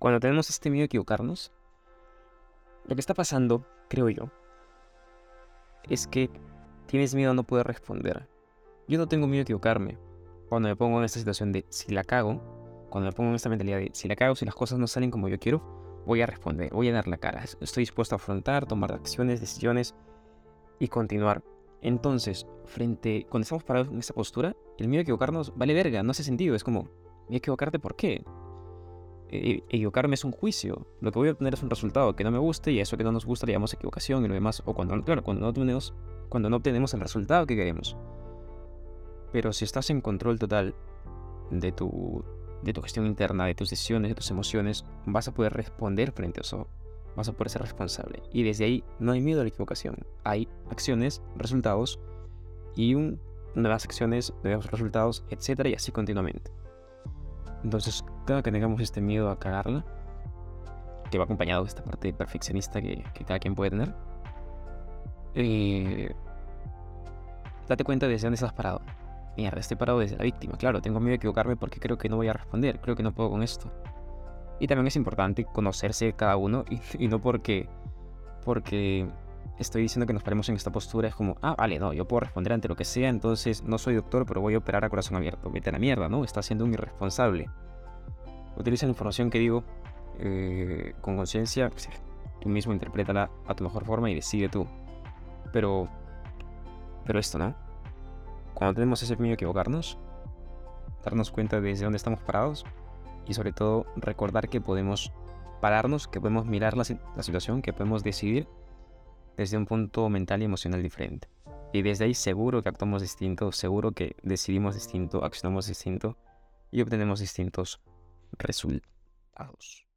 cuando tenemos este miedo a equivocarnos, lo que está pasando, creo yo, es que tienes miedo a no poder responder. Yo no tengo miedo a equivocarme. Cuando me pongo en esta situación de si la cago, cuando me pongo en esta mentalidad de si la cago, si las cosas no salen como yo quiero, voy a responder, voy a dar la cara. Estoy dispuesto a afrontar, tomar acciones, decisiones y continuar. Entonces, frente, cuando estamos parados en esta postura, el miedo a equivocarnos vale verga, no hace sentido. Es como, ¿y equivocarte por qué? E, equivocarme es un juicio. Lo que voy a obtener es un resultado que no me guste y eso que no nos gusta le llamamos equivocación y lo demás. O cuando, claro, cuando no obtenemos, cuando no obtenemos el resultado que queremos. Pero si estás en control total de tu, de tu gestión interna, de tus decisiones, de tus emociones, vas a poder responder frente a eso. Vas a poder ser responsable. Y desde ahí no hay miedo a la equivocación. Hay acciones, resultados y un, nuevas acciones, nuevos resultados, etc. Y así continuamente. Entonces, cada que tengamos este miedo a cagarla, que va acompañado de esta parte perfeccionista que, cada quien puede tener, eh, date cuenta de dónde estás parado. Mierda, estoy parado desde la víctima. Claro, tengo miedo de equivocarme porque creo que no voy a responder, creo que no puedo con esto. Y también es importante conocerse cada uno y, y no porque, porque estoy diciendo que nos paremos en esta postura, es como, ah, vale, no, yo puedo responder ante lo que sea, entonces no soy doctor, pero voy a operar a corazón abierto. Vete a la mierda, ¿no? Está siendo un irresponsable. Utiliza la información que digo eh, con conciencia, pues, tú mismo interprétala a tu mejor forma y decide tú. Pero, pero esto, ¿no? Cuando tenemos ese miedo a equivocarnos, darnos cuenta de desde dónde estamos parados y sobre todo recordar que podemos pararnos, que podemos mirar la, la situación, que podemos decidir desde un punto mental y emocional diferente. Y desde ahí seguro que actuamos distinto, seguro que decidimos distinto, accionamos distinto y obtenemos distintos resultados.